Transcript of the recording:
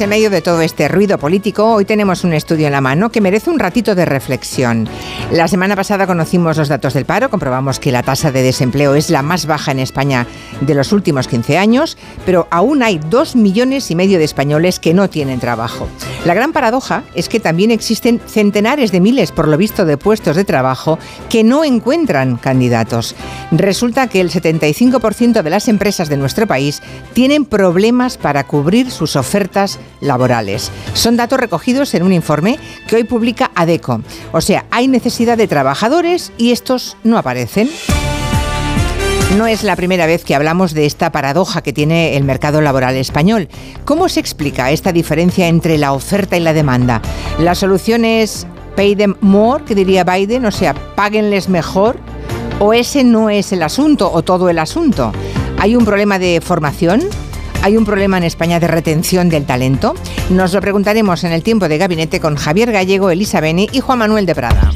En medio de todo este ruido político, hoy tenemos un estudio en la mano que merece un ratito de reflexión. La semana pasada conocimos los datos del paro, comprobamos que la tasa de desempleo es la más baja en España de los últimos 15 años, pero aún hay dos millones y medio de españoles que no tienen trabajo. La gran paradoja es que también existen centenares de miles, por lo visto, de puestos de trabajo que no encuentran candidatos. Resulta que el 75% de las empresas de nuestro país tienen problemas para cubrir sus ofertas laborales. Son datos recogidos en un informe que hoy publica ADECO. O sea, hay necesidad de trabajadores y estos no aparecen. No es la primera vez que hablamos de esta paradoja que tiene el mercado laboral español. ¿Cómo se explica esta diferencia entre la oferta y la demanda? ¿La solución es pay them more, que diría Biden? O sea, páguenles mejor. ¿O ese no es el asunto o todo el asunto? ¿Hay un problema de formación? ¿Hay un problema en España de retención del talento? Nos lo preguntaremos en el tiempo de gabinete con Javier Gallego, Elisa Beni y Juan Manuel de Prada.